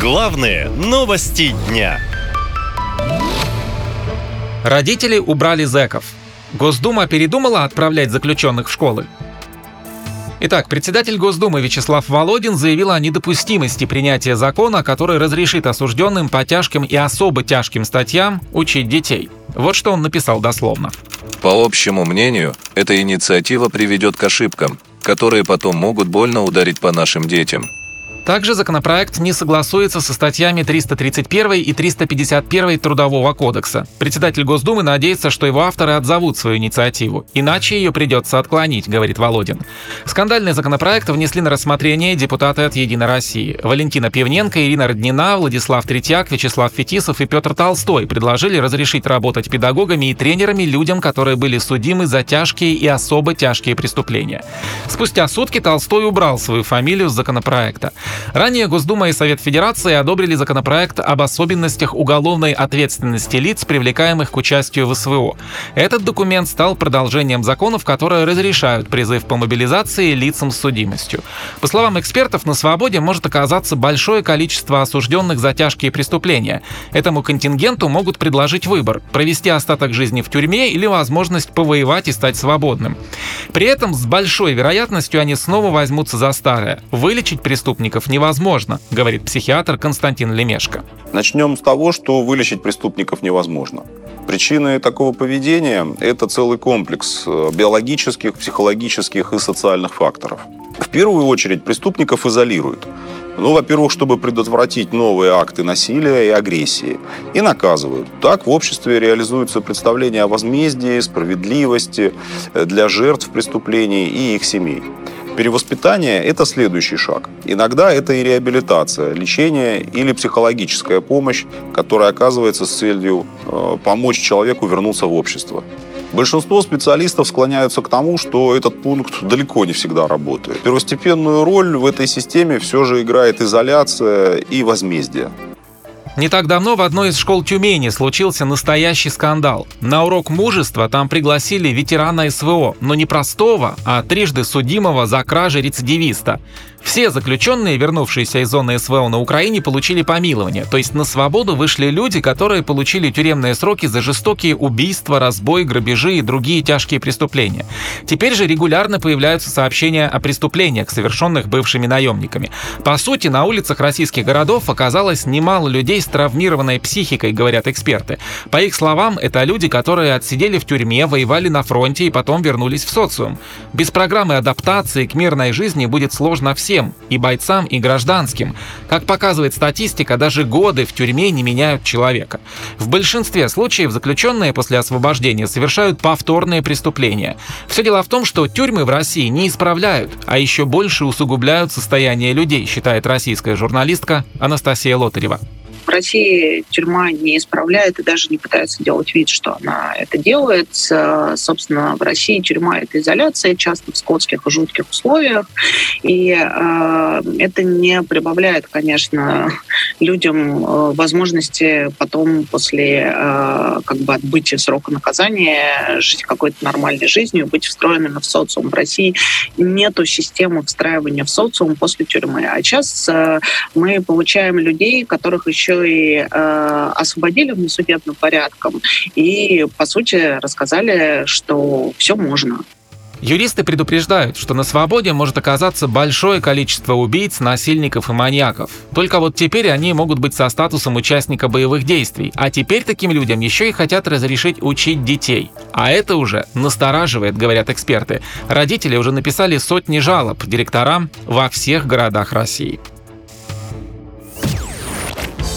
Главные новости дня. Родители убрали зэков. Госдума передумала отправлять заключенных в школы. Итак, председатель Госдумы Вячеслав Володин заявил о недопустимости принятия закона, который разрешит осужденным по тяжким и особо тяжким статьям учить детей. Вот что он написал дословно. По общему мнению, эта инициатива приведет к ошибкам, которые потом могут больно ударить по нашим детям. Также законопроект не согласуется со статьями 331 и 351 Трудового кодекса. Председатель Госдумы надеется, что его авторы отзовут свою инициативу. Иначе ее придется отклонить, говорит Володин. Скандальный законопроект внесли на рассмотрение депутаты от «Единой России». Валентина Пивненко, Ирина Роднина, Владислав Третьяк, Вячеслав Фетисов и Петр Толстой предложили разрешить работать педагогами и тренерами людям, которые были судимы за тяжкие и особо тяжкие преступления. Спустя сутки Толстой убрал свою фамилию с законопроекта. Ранее Госдума и Совет Федерации одобрили законопроект об особенностях уголовной ответственности лиц, привлекаемых к участию в СВО. Этот документ стал продолжением законов, которые разрешают призыв по мобилизации лицам с судимостью. По словам экспертов, на свободе может оказаться большое количество осужденных за тяжкие преступления. Этому контингенту могут предложить выбор – провести остаток жизни в тюрьме или возможность повоевать и стать свободным. При этом с большой вероятностью они снова возьмутся за старое. Вылечить преступников невозможно, говорит психиатр Константин Лемешко. Начнем с того, что вылечить преступников невозможно. Причины такого поведения – это целый комплекс э, биологических, психологических и социальных факторов. В первую очередь преступников изолируют. Ну, во-первых, чтобы предотвратить новые акты насилия и агрессии. И наказывают. Так в обществе реализуется представление о возмездии, справедливости э, для жертв преступлений и их семей. Перевоспитание – это следующий шаг. Иногда это и реабилитация, лечение или психологическая помощь, которая оказывается с целью э, помочь человеку вернуться в общество. Большинство специалистов склоняются к тому, что этот пункт далеко не всегда работает. Первостепенную роль в этой системе все же играет изоляция и возмездие. Не так давно в одной из школ Тюмени случился настоящий скандал. На урок мужества там пригласили ветерана СВО, но не простого, а трижды судимого за кражи рецидивиста. Все заключенные, вернувшиеся из зоны СВО на Украине, получили помилование, то есть на свободу вышли люди, которые получили тюремные сроки за жестокие убийства, разбой, грабежи и другие тяжкие преступления. Теперь же регулярно появляются сообщения о преступлениях, совершенных бывшими наемниками. По сути, на улицах российских городов оказалось немало людей с травмированной психикой, говорят эксперты. По их словам, это люди, которые отсидели в тюрьме, воевали на фронте и потом вернулись в социум. Без программы адаптации к мирной жизни будет сложно всем всем, и бойцам, и гражданским. Как показывает статистика, даже годы в тюрьме не меняют человека. В большинстве случаев заключенные после освобождения совершают повторные преступления. Все дело в том, что тюрьмы в России не исправляют, а еще больше усугубляют состояние людей, считает российская журналистка Анастасия Лотарева. В России тюрьма не исправляет и даже не пытается делать вид, что она это делает. Собственно, в России тюрьма — это изоляция, часто в скотских и жутких условиях. И э, это не прибавляет, конечно, людям э, возможности потом после э, как бы отбытия срока наказания жить какой-то нормальной жизнью, быть встроенными в социум. В России нету системы встраивания в социум после тюрьмы. А сейчас э, мы получаем людей, которых еще и э, освободили внесудебным порядком и, по сути, рассказали, что все можно. Юристы предупреждают, что на свободе может оказаться большое количество убийц, насильников и маньяков. Только вот теперь они могут быть со статусом участника боевых действий, а теперь таким людям еще и хотят разрешить учить детей. А это уже настораживает, говорят эксперты. Родители уже написали сотни жалоб директорам во всех городах России.